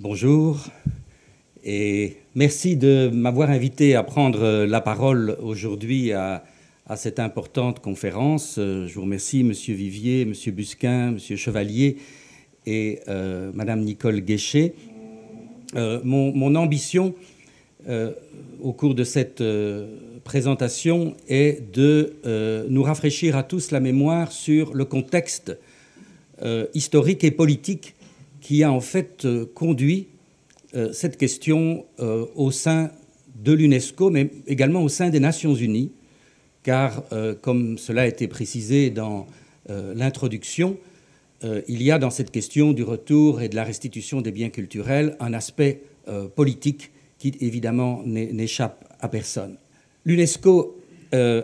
Bonjour et merci de m'avoir invité à prendre la parole aujourd'hui à, cette importante conférence. Je vous remercie, Monsieur Vivier, Monsieur Busquin, Monsieur Chevalier et euh, Madame Nicole Guéchet. Euh, mon, ambition euh, au cours de cette présentation est de nous rafraîchir à tous la mémoire sur le contexte historique et politique qui a en fait conduit cette question au sein de l'UNESCO, mais également au sein des Nations Unies, car, comme cela a été précisé dans l'introduction, euh, il y a dans cette question du retour et de la restitution des biens culturels un aspect euh, politique qui évidemment n'échappe à personne. L'UNESCO euh,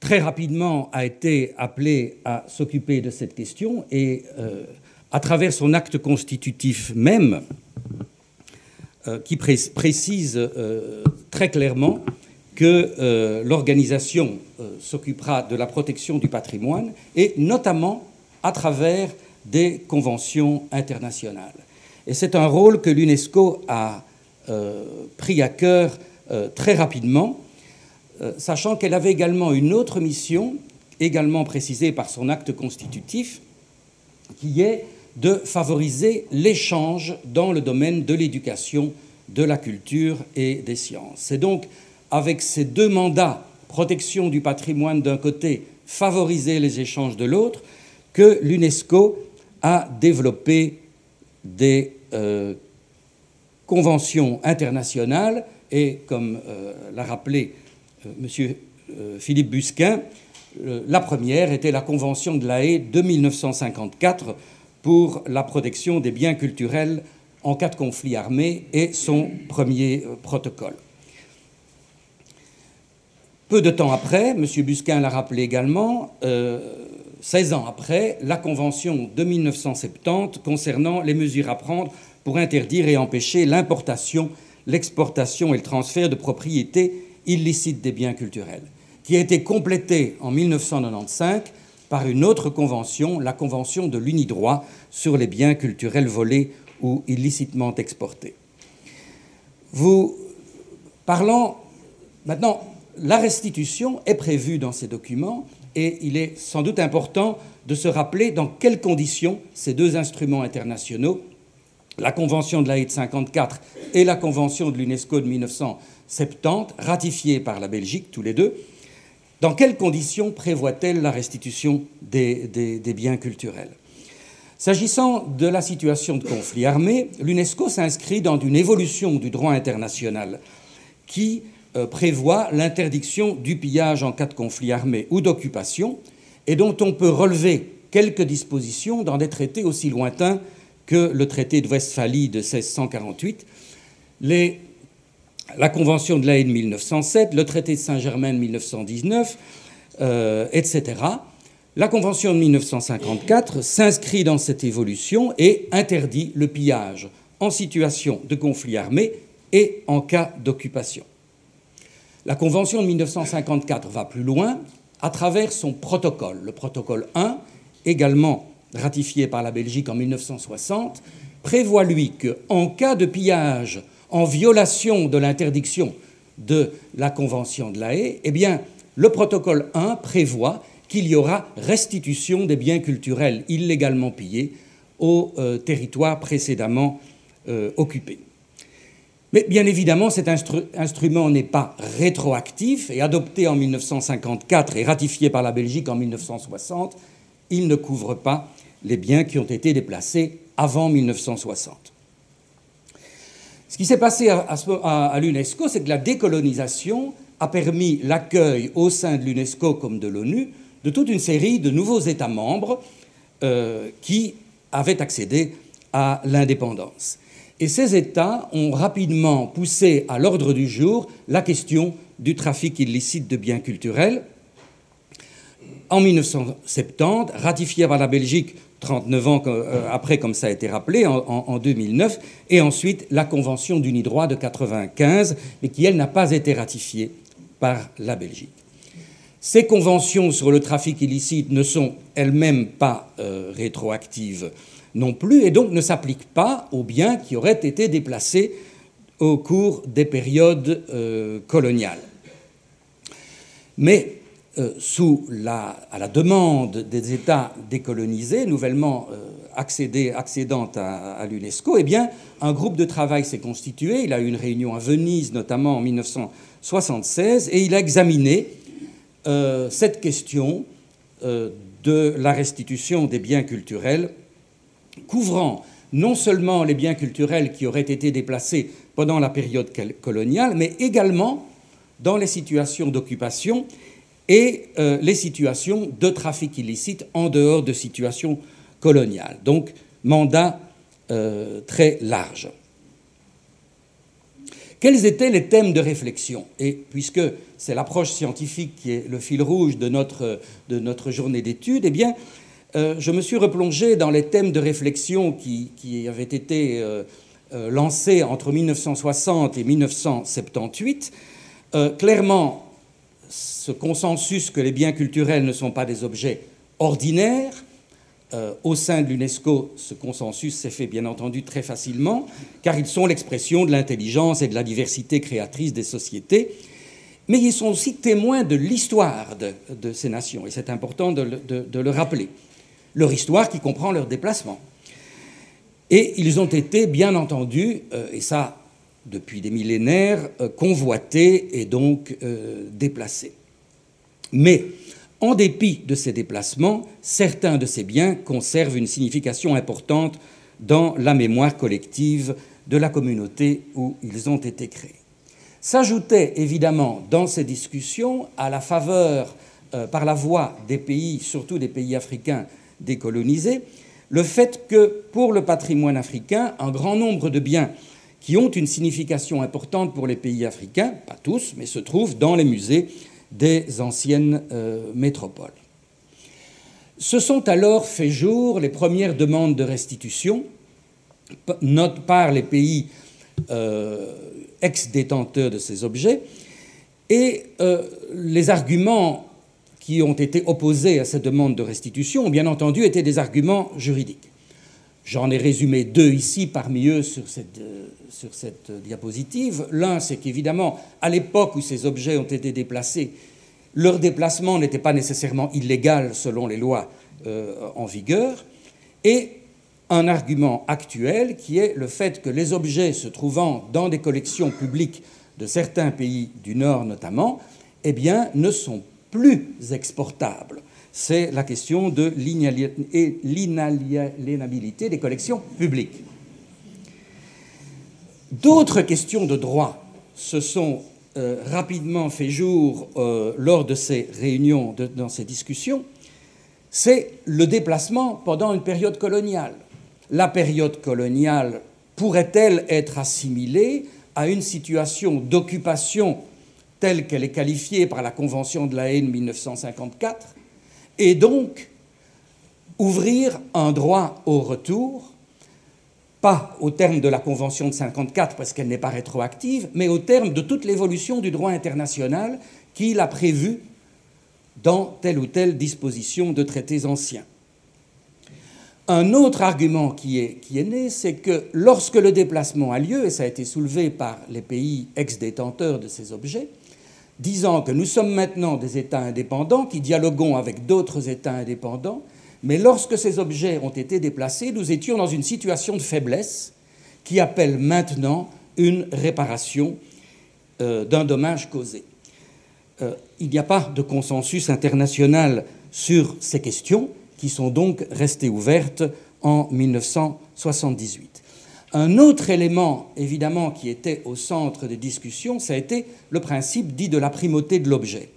très rapidement a été appelé à s'occuper de cette question et à travers son acte constitutif même, qui précise très clairement que l'organisation s'occupera de la protection du patrimoine et notamment à travers des conventions internationales. Et c'est un rôle que l'UNESCO a euh, pris à cœur euh, très rapidement, euh, sachant qu'elle avait également une autre mission, également précisée par son acte constitutif, qui est de favoriser l'échange dans le domaine de l'éducation, de la culture et des sciences. C'est donc avec ces deux mandats, protection du patrimoine d'un côté, favoriser les échanges de l'autre, que l'UNESCO a développé des euh, conventions internationales et, comme euh, l'a rappelé euh, M. Philippe Busquin, la première était la Convention de la Haye de 1954 pour la protection des biens culturels en cas de conflit armé et son premier protocole. Peu de temps après, M. Busquin l'a rappelé également, 16 ans après, la Convention de 1970 concernant les mesures à prendre pour interdire et empêcher l'importation, l'exportation et le transfert de propriétés illicites des biens culturels, qui a été complétée en 1995 par une autre convention, la Convention de l'Unidroit sur les biens culturels volés ou illicitement exportés. Vous parlant maintenant, la restitution est prévue dans ces documents et il est sans doute important de se rappeler dans quelles conditions ces deux instruments internationaux, la Convention de la Haye de 54 et la Convention de l'UNESCO de 1970, ratifiées par la Belgique tous les deux, dans quelles conditions prévoit-elle la restitution des, biens culturels? S'agissant de la situation de conflit armé, l'UNESCO s'inscrit dans une évolution du droit international qui euh, prévoit l'interdiction du pillage en cas de conflit armé ou d'occupation, et dont on peut relever quelques dispositions dans des traités aussi lointains que le traité de Westphalie de 1648, la Convention de la Haye de 1907, le traité de Saint-Germain de 1919, euh, etc. La Convention de 1954 s'inscrit dans cette évolution et interdit le pillage en situation de conflit armé et en cas d'occupation. La Convention de 1954 va plus loin à travers son protocole. Le protocole 1, également ratifié par la Belgique en 1960, prévoit, lui, qu'en cas de pillage en violation de l'interdiction de la Convention de la Haye, eh le protocole 1 prévoit qu'il y aura restitution des biens culturels illégalement pillés aux euh, territoires précédemment euh, occupés. Mais bien évidemment, cet instrument n'est pas rétroactif et adopté en 1954 et ratifié par la Belgique en 1960, il ne couvre pas les biens qui ont été déplacés avant 1960. Ce qui s'est passé à, l'UNESCO, c'est que la décolonisation a permis l'accueil au sein de l'UNESCO comme de l'ONU de toute une série de nouveaux États membres euh, qui avaient accédé à l'indépendance. Et ces États ont rapidement poussé à l'ordre du jour la question du trafic illicite de biens culturels. En 1970, ratifié par la Belgique 39 ans euh, après, comme ça a été rappelé, en, 2009, et ensuite la Convention d'Unidroit de 1995, mais qui, elle, n'a pas été ratifiée par la Belgique. Ces conventions sur le trafic illicite ne sont elles-mêmes pas euh, rétroactives non plus, et donc ne s'applique pas aux biens qui auraient été déplacés au cours des périodes euh, coloniales. Mais euh, sous la, à la demande des États décolonisés, nouvellement euh, accédant à, l'UNESCO, eh bien, un groupe de travail s'est constitué. Il a eu une réunion à Venise, notamment en 1976, et il a examiné cette question de la restitution des biens culturels, couvrant non seulement les biens culturels qui auraient été déplacés pendant la période coloniale, mais également dans les situations d'occupation et euh, les situations de trafic illicite en dehors de situations coloniales. Donc, mandat euh, très large. Quels étaient les thèmes de réflexion? Et puisque c'est l'approche scientifique qui est le fil rouge de notre, de notre journée d'études, eh bien, euh, je me suis replongé dans les thèmes de réflexion qui, avaient été lancés entre 1960 et 1978. clairement, ce consensus que les biens culturels ne sont pas des objets ordinaires, au sein de l'UNESCO, ce consensus s'est fait bien entendu très facilement, car ils sont l'expression de l'intelligence et de la diversité créatrice des sociétés, mais ils sont aussi témoins de l'histoire de, ces nations, et c'est important de le rappeler leur histoire qui comprend leur déplacement. Et ils ont été, bien entendu, euh, et ça depuis des millénaires, euh, convoités et donc euh, déplacés. Mais, en dépit de ces déplacements, certains de ces biens conservent une signification importante dans la mémoire collective de la communauté où ils ont été créés. S'ajoutait évidemment dans ces discussions, à la faveur, par la voix des pays, surtout des pays africains, décolonisés, le fait que pour le patrimoine africain, un grand nombre de biens qui ont une signification importante pour les pays africains, pas tous, mais se trouvent dans les musées des anciennes euh, métropoles. Se sont alors fait jour les premières demandes de restitution par les pays euh, ex-détenteurs de ces objets, et euh, les arguments qui ont été opposés à cette demande de restitution ont bien entendu été des arguments juridiques. J'en ai résumé deux ici parmi eux sur cette, sur cette diapositive. L'un, c'est qu'évidemment, à l'époque où ces objets ont été déplacés, leur déplacement n'était pas nécessairement illégal selon les lois euh, en vigueur. Et un argument actuel qui est le fait que les objets se trouvant dans des collections publiques de certains pays du Nord notamment, eh bien, ne sont plus exportable. C'est la question de l'inaliénabilité des collections publiques. D'autres questions de droit se sont euh, rapidement fait jour euh, lors de ces réunions, dans ces discussions. C'est le déplacement pendant une période coloniale. La période coloniale pourrait-elle être assimilée à une situation d'occupation telle qu'elle est qualifiée par la Convention de la haine 1954, et donc ouvrir un droit au retour, pas au terme de la Convention de 54 parce qu'elle n'est pas rétroactive, mais au terme de toute l'évolution du droit international qu'il a prévu dans telle ou telle disposition de traités anciens. Un autre argument qui est, qui est né, c'est que lorsque le déplacement a lieu, et ça a été soulevé par les pays ex-détenteurs de ces objets, disant que nous sommes maintenant des États indépendants qui dialoguons avec d'autres États indépendants, mais lorsque ces objets ont été déplacés, nous étions dans une situation de faiblesse qui appelle maintenant une réparation euh, d'un dommage causé. Euh, il n'y a pas de consensus international sur ces questions qui sont donc restées ouvertes en 1978. Un autre élément, évidemment, qui était au centre des discussions, ça a été le principe dit de la primauté de l'objet.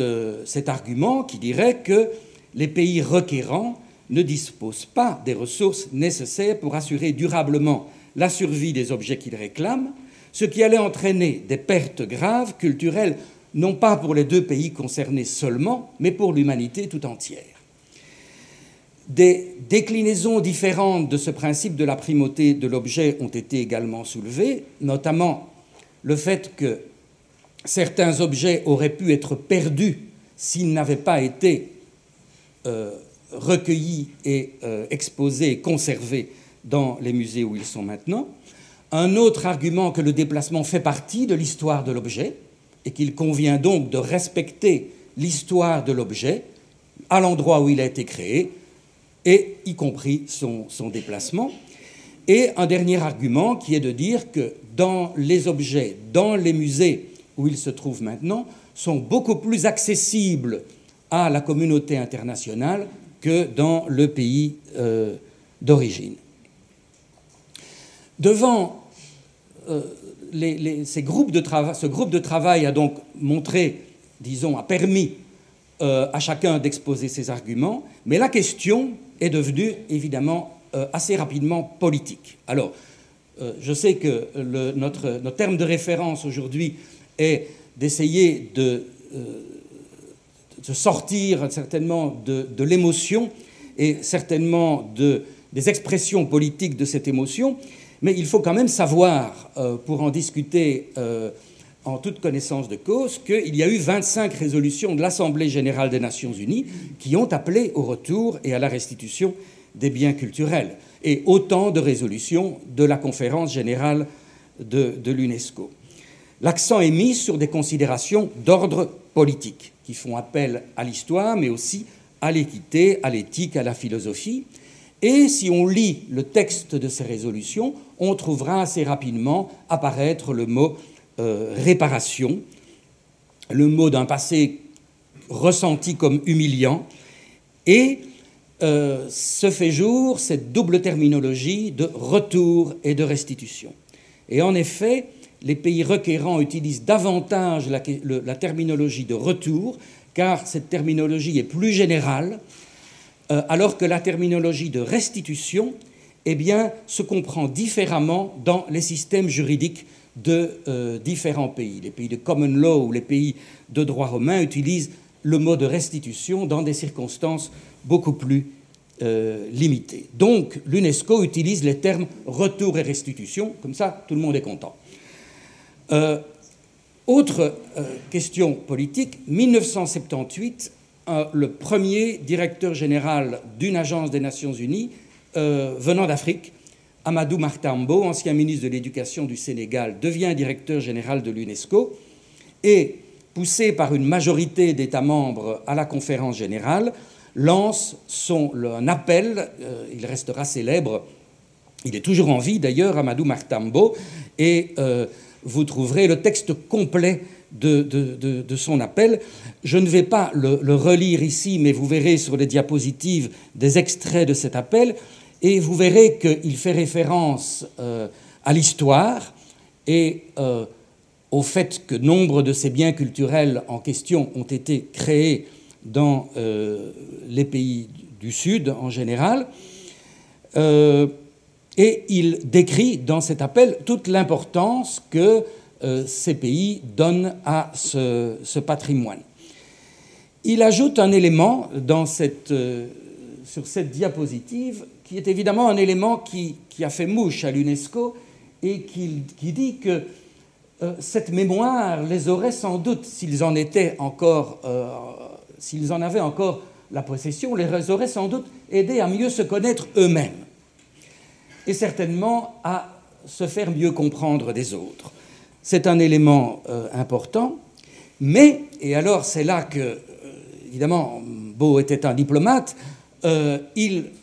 Euh, cet, argument qui dirait que les pays requérants ne disposent pas des ressources nécessaires pour assurer durablement la survie des objets qu'ils réclament, ce qui allait entraîner des pertes graves culturelles, non pas pour les deux pays concernés seulement, mais pour l'humanité tout entière. Des déclinaisons différentes de ce principe de la primauté de l'objet ont été également soulevées, notamment le fait que certains objets auraient pu être perdus s'ils n'avaient pas été euh, recueillis et exposés et conservés dans les musées où ils sont maintenant. Un autre argument que le déplacement fait partie de l'histoire de l'objet et qu'il convient donc de respecter l'histoire de l'objet à l'endroit où il a été créé, et y compris son, son, déplacement. Et un dernier argument qui est de dire que dans les objets, dans les musées où ils se trouvent maintenant, sont beaucoup plus accessibles à la communauté internationale que dans le pays euh, d'origine. Devant euh, ces groupes de ce groupe de travail a donc montré, disons, a permis euh, à chacun d'exposer ses arguments, mais la question est devenue évidemment assez rapidement politique. Alors, je sais que notre, notre, terme de référence aujourd'hui est d'essayer de, de, sortir certainement de, l'émotion et certainement de, des expressions politiques de cette émotion, mais il faut quand même savoir, euh, pour en discuter euh, en toute connaissance de cause, qu'il y a eu 25 résolutions de l'Assemblée générale des Nations unies qui ont appelé au retour et à la restitution des biens culturels, et autant de résolutions de la conférence générale de l'UNESCO. L'accent est mis sur des considérations d'ordre politique, qui font appel à l'histoire, mais aussi à l'équité, à l'éthique, à la philosophie, et si on lit le texte de ces résolutions, on trouvera assez rapidement apparaître le mot euh, réparation, le mot d'un passé ressenti comme humiliant, et euh, se fait jour cette double terminologie de retour et de restitution. Et en effet, les pays requérants utilisent davantage la, terminologie de retour, car cette terminologie est plus générale, euh, alors que la terminologie de restitution eh se comprend différemment dans les systèmes juridiques de euh, différents pays. Les pays de common law ou les pays de droit romain utilisent le mot de restitution dans des circonstances beaucoup plus euh, limitées. Donc l'UNESCO utilise les termes retour et restitution, comme ça tout le monde est content. Autre question politique, 1978, le premier directeur général d'une agence des Nations Unies euh, venant d'Afrique, Amadou Martambo, ancien ministre de l'Éducation du Sénégal, devient directeur général de l'UNESCO et, poussé par une majorité d'États membres à la conférence générale, lance son, un appel, euh, il restera célèbre, il est toujours en vie d'ailleurs, Amadou Martambo, et euh, vous trouverez le texte complet de, son appel. Je ne vais pas le, relire ici, mais vous verrez sur les diapositives des extraits de cet appel, et vous verrez qu'il fait référence euh, à l'histoire et euh, au fait que nombre de ces biens culturels en question ont été créés dans euh, les pays du Sud en général. Et il décrit dans cet appel toute l'importance que euh, ces pays donnent à ce, patrimoine. Il ajoute un élément euh, sur cette diapositive qui est évidemment un élément qui, a fait mouche à l'UNESCO et qui, dit que euh, cette mémoire les aurait sans doute, s'ils en étaient encore, s'ils en avaient encore la possession, les aurait sans doute aidés à mieux se connaître eux-mêmes et certainement à se faire mieux comprendre des autres. C'est un élément euh, important, mais, et alors c'est là que, euh, évidemment, Beau était un diplomate, euh,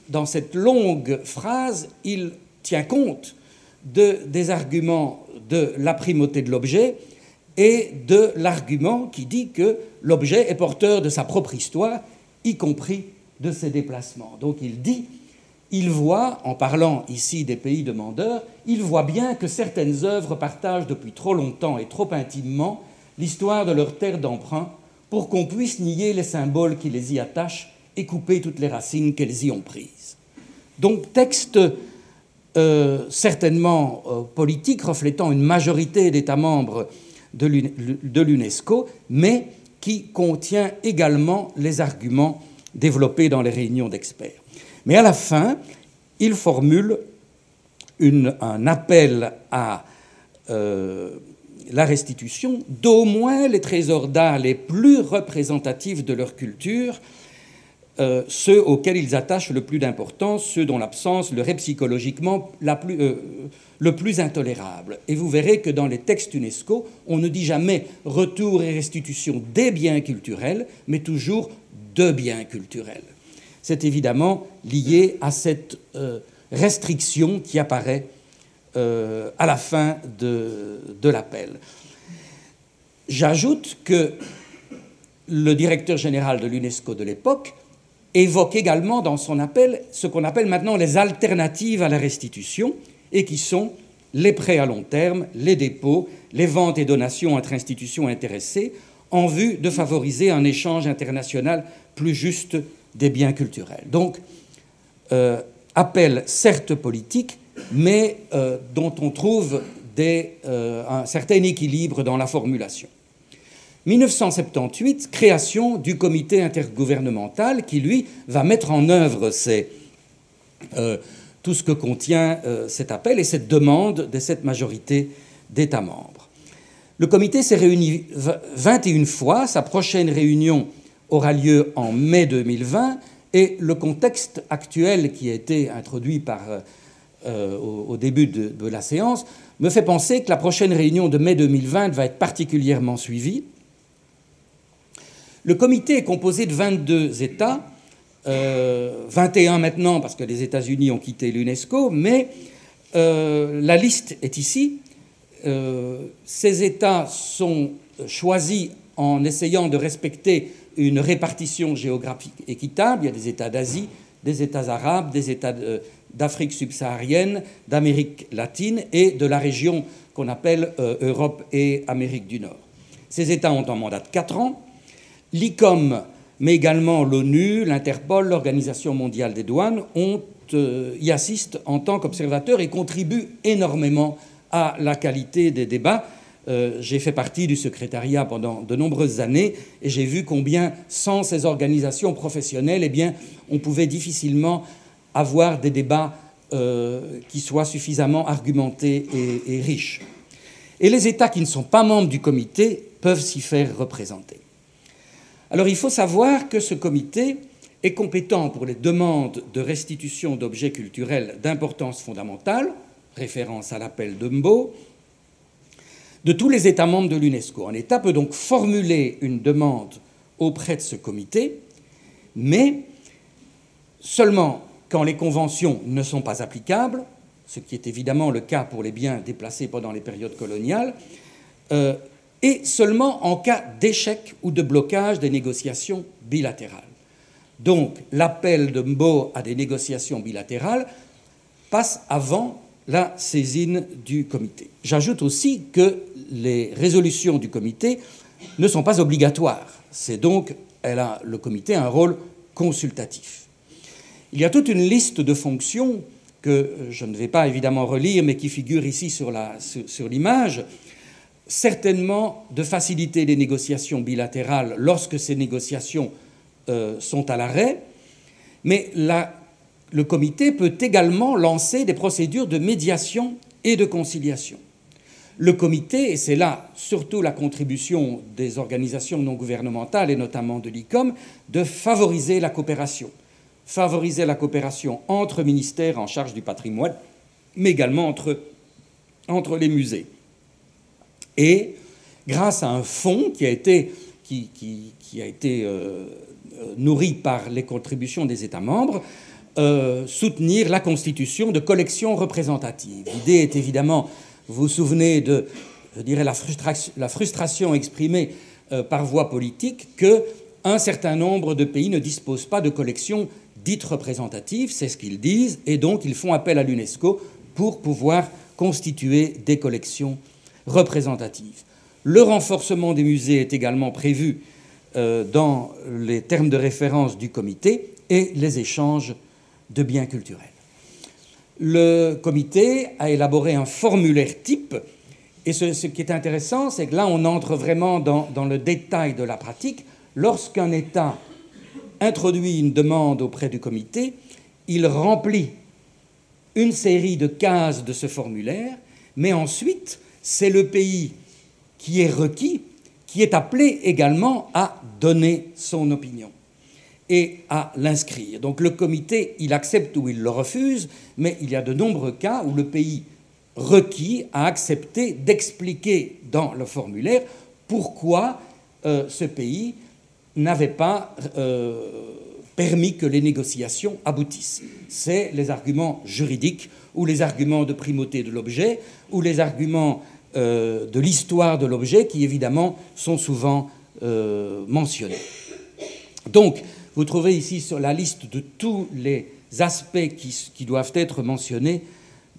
dans cette longue phrase, il tient compte de, des arguments de la primauté de l'objet et de l'argument qui dit que l'objet est porteur de sa propre histoire, y compris de ses déplacements. Donc il dit il voit, en parlant ici des pays demandeurs, il voit bien que certaines œuvres partagent depuis trop longtemps et trop intimement l'histoire de leur terre d'emprunt pour qu'on puisse nier les symboles qui les y attachent et couper toutes les racines qu'elles y ont prises. Donc texte euh, certainement euh, politique reflétant une majorité d'États membres de l'UNESCO, mais qui contient également les arguments développés dans les réunions d'experts. Mais à la fin, il formule un appel à euh, la restitution d'au moins les trésors d'art les plus représentatifs de leur culture, euh, ceux auxquels ils attachent le plus d'importance, ceux dont l'absence leur est psychologiquement euh, le plus intolérable. Et vous verrez que dans les textes UNESCO, on ne dit jamais retour et restitution des biens culturels, mais toujours de biens culturels. C'est évidemment lié à cette euh, restriction qui apparaît à la fin de l'appel. J'ajoute que le directeur général de l'UNESCO de l'époque évoque également dans son appel ce qu'on appelle maintenant les alternatives à la restitution, et qui sont les prêts à long terme, les dépôts, les ventes et donations entre institutions intéressées, en vue de favoriser un échange international plus juste des biens culturels. Donc, euh, appel certes politique, mais euh, dont on trouve euh, un certain équilibre dans la formulation. 1978, création du comité intergouvernemental qui, lui, va mettre en œuvre tout ce que contient cet appel et cette demande de cette majorité d'États membres. Le comité s'est réuni 21 fois, sa prochaine réunion aura lieu en mai 2020 et le contexte actuel qui a été introduit par, euh, au, début de, la séance me fait penser que la prochaine réunion de mai 2020 va être particulièrement suivie le comité est composé de 22 États, 21 euh, maintenant parce que les États-Unis ont quitté l'UNESCO, mais euh, la liste est ici. Euh, ces États sont choisis en essayant de respecter une répartition géographique équitable. Il y a des États d'Asie, des États arabes, des États d'Afrique subsaharienne, d'Amérique latine et de la région qu'on appelle Europe et Amérique du Nord. Ces États ont un mandat de 4 ans L'ICOM, mais également l'ONU, l'Interpol, l'Organisation mondiale des douanes euh, y assistent en tant qu'observateurs et contribuent énormément à la qualité des débats. Euh, j'ai fait partie du secrétariat pendant de nombreuses années et j'ai vu combien, sans ces organisations professionnelles, eh on pouvait difficilement avoir des débats euh, qui soient suffisamment argumentés et riches. Et les États qui ne sont pas membres du comité peuvent s'y faire représenter. Alors il faut savoir que ce comité est compétent pour les demandes de restitution d'objets culturels d'importance fondamentale, référence à l'appel de Mbo, de tous les États membres de l'UNESCO. Un État peut donc formuler une demande auprès de ce comité, mais seulement quand les conventions ne sont pas applicables, ce qui est évidemment le cas pour les biens déplacés pendant les périodes coloniales, euh, et seulement en cas d'échec ou de blocage des négociations bilatérales. Donc l'appel de Mbo à des négociations bilatérales passe avant la saisine du comité. J'ajoute aussi que les résolutions du comité ne sont pas obligatoires. C'est donc, elle a, le comité a un rôle consultatif. Il y a toute une liste de fonctions que je ne vais pas évidemment relire, mais qui figure ici sur l'image, certainement de faciliter les négociations bilatérales lorsque ces négociations euh, sont à l'arrêt, mais le comité peut également lancer des procédures de médiation et de conciliation. Le comité, et c'est là surtout la contribution des organisations non gouvernementales et notamment de l'ICOM, de favoriser la coopération. Favoriser la coopération entre ministères en charge du patrimoine, mais également entre, les musées. Et grâce à un fonds qui a été, qui, a été euh, euh, nourri par les contributions des États membres, euh, soutenir la constitution de collections représentatives. L'idée est évidemment, vous vous souvenez de, je dirais, la frustration, exprimée par voie politique que un certain nombre de pays ne disposent pas de collections dites représentatives, c'est ce qu'ils disent, et donc ils font appel à l'UNESCO pour pouvoir constituer des collections représentative. Le renforcement des musées est également prévu euh, dans les termes de référence du comité et les échanges de biens culturels. Le comité a élaboré un formulaire type et ce, qui est intéressant, c'est que là, on entre vraiment dans, le détail de la pratique. Lorsqu'un État introduit une demande auprès du comité, il remplit une série de cases de ce formulaire, mais ensuite, c'est le pays qui est requis qui est appelé également à donner son opinion. Et à l'inscrire. Donc le comité, il accepte ou il le refuse, mais il y a de nombreux cas où le pays requis a accepté d'expliquer dans le formulaire pourquoi euh, ce pays n'avait pas euh, permis que les négociations aboutissent. C'est les arguments juridiques ou les arguments de primauté de l'objet ou les arguments euh, de l'histoire de l'objet qui évidemment sont souvent mentionnés. Donc, vous trouvez ici la liste de tous les aspects qui, doivent être mentionnés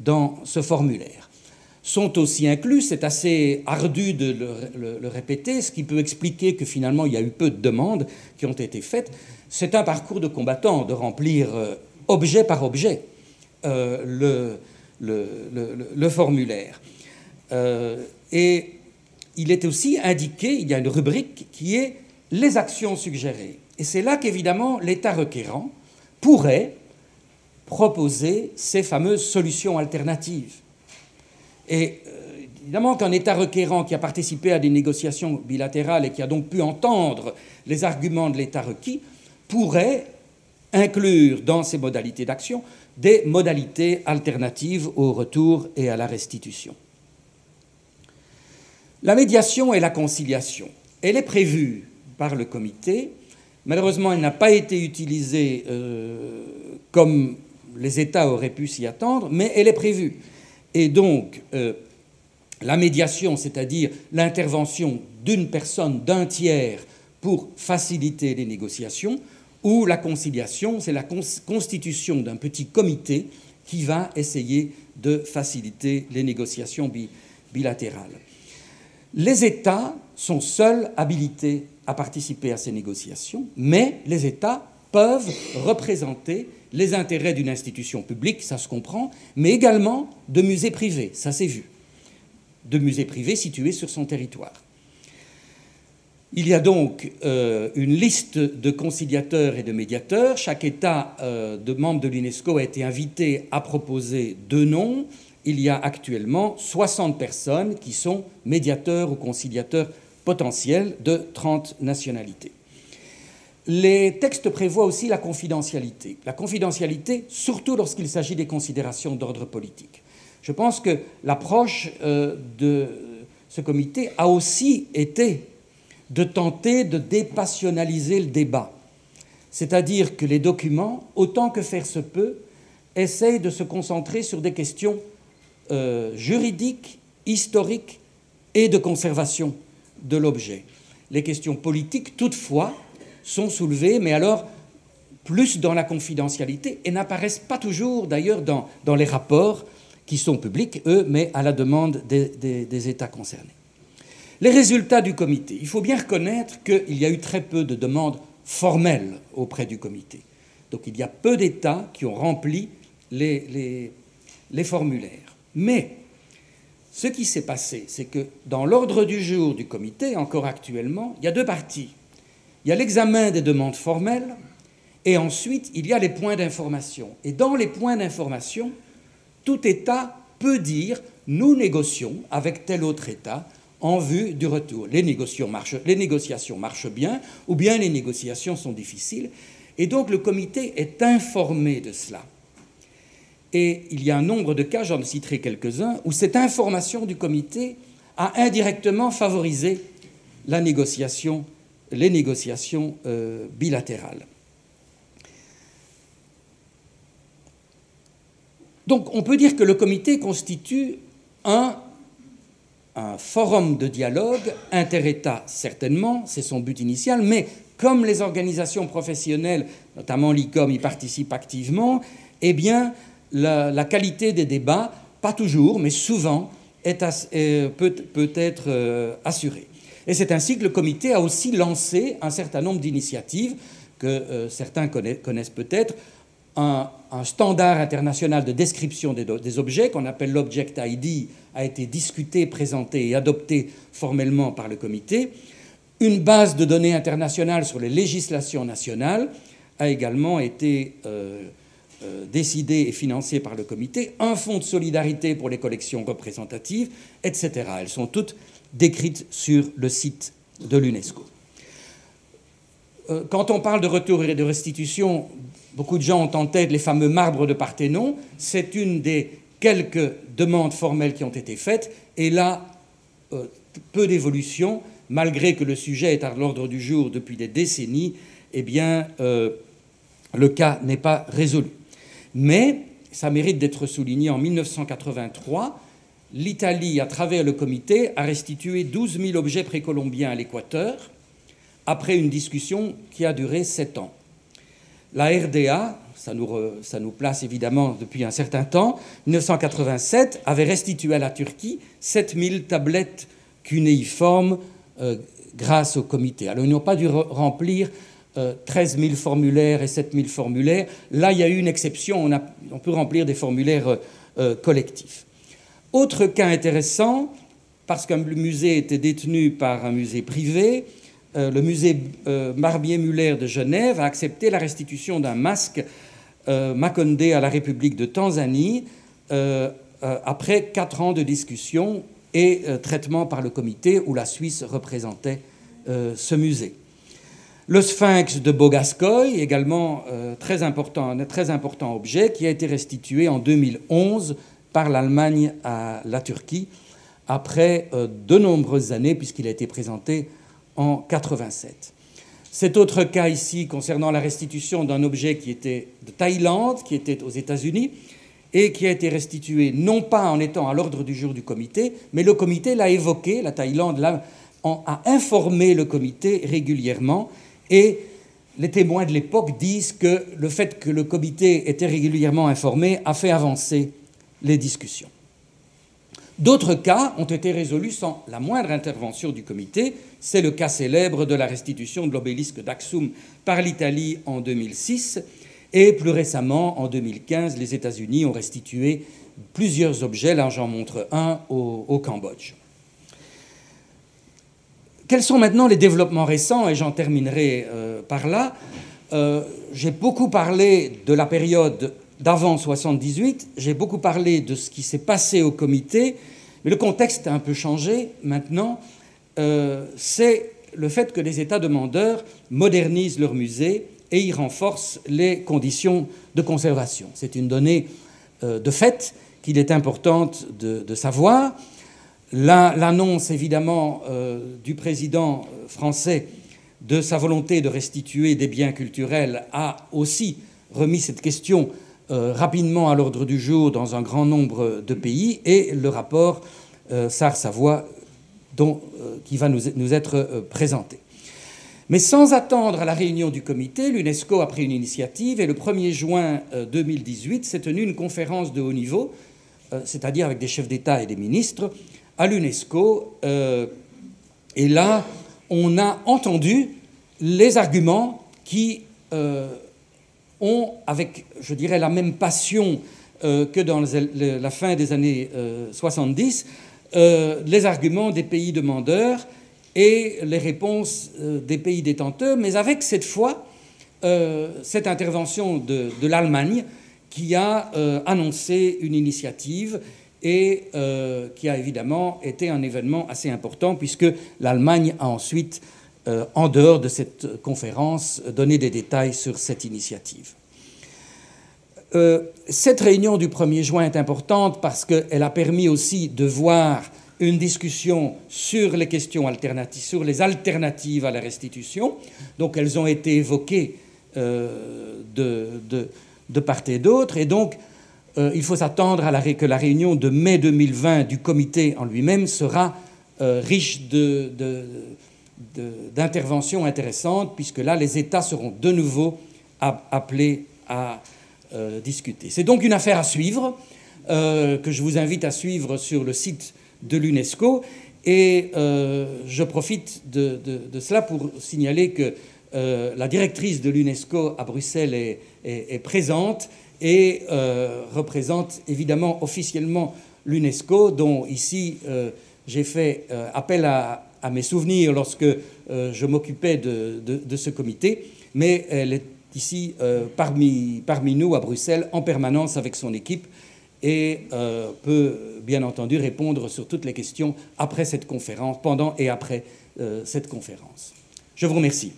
dans ce formulaire. Sont aussi inclus, c'est assez ardu de le, répéter, ce qui peut expliquer que finalement il y a eu peu de demandes qui ont été faites. C'est un parcours de combattant de remplir euh, objet par objet euh, le, formulaire. Euh, et il est aussi indiqué, il y a une rubrique qui est les actions suggérées. Et c'est là qu'évidemment l'État requérant pourrait proposer ces fameuses solutions alternatives. Et euh, évidemment qu'un État requérant qui a participé à des négociations bilatérales et qui a donc pu entendre les arguments de l'État requis pourrait inclure dans ses modalités d'action des modalités alternatives au retour et à la restitution. La médiation et la conciliation, elle est prévue par le comité Malheureusement, elle n'a pas été utilisée euh, comme les États auraient pu s'y attendre, mais elle est prévue. Et donc, euh, la médiation, c'est-à-dire l'intervention d'une personne, d'un tiers, pour faciliter les négociations, ou la conciliation, c'est la constitution d'un petit comité qui va essayer de faciliter les négociations bilatérales. Les États sont seuls habilités à participer à ces négociations, mais les États peuvent représenter les intérêts d'une institution publique, ça se comprend, mais également de musées privés, ça s'est vu, de musées privés situés sur son territoire. Il y a donc euh, une liste de conciliateurs et de médiateurs. Chaque État euh, de membre de l'UNESCO a été invité à proposer deux noms. Il y a actuellement 60 personnes qui sont médiateurs ou conciliateurs potentiel de 30 nationalités. Les textes prévoient aussi la confidentialité. La confidentialité, surtout lorsqu'il s'agit des considérations d'ordre politique. Je pense que l'approche euh, de ce comité a aussi été de tenter de dépassionnaliser le débat. C'est-à-dire que les documents, autant que faire se peut, essayent de se concentrer sur des questions euh, juridiques, historiques et de conservation de l'objet. Les questions politiques, toutefois, sont soulevées, mais alors plus dans la confidentialité et n'apparaissent pas toujours d'ailleurs dans, les rapports qui sont publics, eux, mais à la demande des, États concernés. Les résultats du comité. Il faut bien reconnaître qu'il y a eu très peu de demandes formelles auprès du comité. Donc il y a peu d'États qui ont rempli les, les formulaires. Mais ce qui s'est passé, c'est que dans l'ordre du jour du comité, encore actuellement, il y a deux parties. Il y a l'examen des demandes formelles et ensuite il y a les points d'information. Et dans les points d'information, tout État peut dire nous négocions avec tel autre État en vue du retour. Les négociations marchent, bien ou bien les négociations sont difficiles. Et donc le comité est informé de cela. Et il y a un nombre de cas, j'en citerai quelques-uns, où cette information du comité a indirectement favorisé la négociation, les négociations euh, bilatérales. Donc on peut dire que le comité constitue un, un forum de dialogue, inter-État certainement, c'est son but initial, mais comme les organisations professionnelles, notamment l'ICOM, y participent activement, eh bien, la, qualité des débats, pas toujours, mais souvent, euh, peut, être euh, assurée. Et c'est ainsi que le comité a aussi lancé un certain nombre d'initiatives que euh, certains connaissent, peut-être. Un, standard international de description des, objets qu'on appelle l'Object ID a été discuté, présenté et adopté formellement par le comité. Une base de données internationale sur les législations nationales a également été décidé et financé par le comité, un fonds de solidarité pour les collections représentatives, etc. Elles sont toutes décrites sur le site de l'UNESCO. quand on parle de retour et de restitution, beaucoup de gens ont en tête les fameux marbres de Parthénon. C'est une des quelques demandes formelles qui ont été faites. Et là, peu d'évolution, malgré que le sujet est à l'ordre du jour depuis des décennies, eh bien, le cas n'est pas résolu. Mais ça mérite d'être souligné, en 1983, l'Italie, à travers le comité, a restitué 12 000 objets précolombiens à l'Équateur, après une discussion qui a duré sept ans. La RDA, ça nous, place évidemment depuis un certain temps, 1987, avait restitué à la Turquie 7000 tablettes cunéiformes euh, grâce au comité. Alors ils n'ont pas dû remplir 13 euh, 000 formulaires et 7 000 formulaires. Là, il y a eu une exception, on, peut remplir des formulaires euh, euh, collectifs. Autre cas intéressant, parce qu'un musée était détenu par un musée privé, le musée Barbier-Muller de Genève a accepté la restitution d'un masque Makonde à la République de Tanzanie après quatre ans de discussion et traitement par le comité où la Suisse représentait ce musée. Le sphinx de Bogascoy, également euh, très important, un très important objet, qui a été restitué en 2011 par l'Allemagne à la Turquie, après euh, de nombreuses années, puisqu'il a été présenté en 87. Cet autre cas ici concernant la restitution d'un objet qui était de Thaïlande, qui était aux États-Unis, et qui a été restitué non pas en étant à l'ordre du jour du comité, mais le comité l'a évoqué, la Thaïlande a informé le comité régulièrement, et les témoins de l'époque disent que le fait que le comité était régulièrement informé a fait avancer les discussions. D'autres cas ont été résolus sans la moindre intervention du comité. C'est le cas célèbre de la restitution de l'obélisque d'Axum par l'Italie en 2006. Et plus récemment, en 2015, les États-Unis ont restitué plusieurs objets. Là, j'en montre un au Cambodge. Quels sont maintenant les développements récents Et j'en terminerai euh, par là. Euh, j'ai beaucoup parlé de la période d'avant 78, j'ai beaucoup parlé de ce qui s'est passé au comité, mais le contexte a un peu changé maintenant. Euh, c'est le fait que les États demandeurs modernisent leur musée et y renforcent les conditions de conservation. C'est une donnée de fait qu'il est importante de savoir. L'annonce évidemment euh, du président euh, français de sa volonté de restituer des biens culturels a aussi remis cette question euh, rapidement à l'ordre du jour dans un grand nombre de pays et le rapport SAR-Savoie qui va nous, être présenté. Mais sans attendre la réunion du comité, l'UNESCO a pris une initiative et le 1er juin 2018 s'est tenue une conférence de haut niveau, c'est-à-dire avec des chefs d'État et des ministres, à l'UNESCO. Euh, et là, on a entendu les arguments qui euh, ont, avec, je dirais, la même passion euh, que dans la fin des années 70, les arguments des pays demandeurs et les réponses des pays détenteurs, mais avec cette fois cette intervention de, de l'Allemagne qui a annoncé une initiative et euh, qui a évidemment été un événement assez important puisque l'Allemagne a ensuite, euh, en dehors de cette conférence, donné des détails sur cette initiative. Euh, cette réunion du 1er juin est importante parce qu'elle a permis aussi de voir une discussion sur les questions alternatives, sur les alternatives à la restitution. Donc elles ont été évoquées de, de, de part et d'autre. Et donc euh, il faut s'attendre à la, que la réunion de mai 2020 du comité en lui-même sera euh, riche d'interventions intéressantes, puisque là, les États seront de nouveau appelés à euh, discuter. C'est donc une affaire à suivre, que je vous invite à suivre sur le site de l'UNESCO. Et je profite de, cela pour signaler que la directrice de l'UNESCO à Bruxelles est présente et euh, représente évidemment officiellement l'UNESCO, dont ici euh, j'ai fait euh, appel à, mes souvenirs lorsque je m'occupais de, ce comité, mais elle est ici parmi, parmi nous à Bruxelles en permanence avec son équipe et peut bien entendu répondre sur toutes les questions après cette conférence, pendant et après cette conférence. Je vous remercie.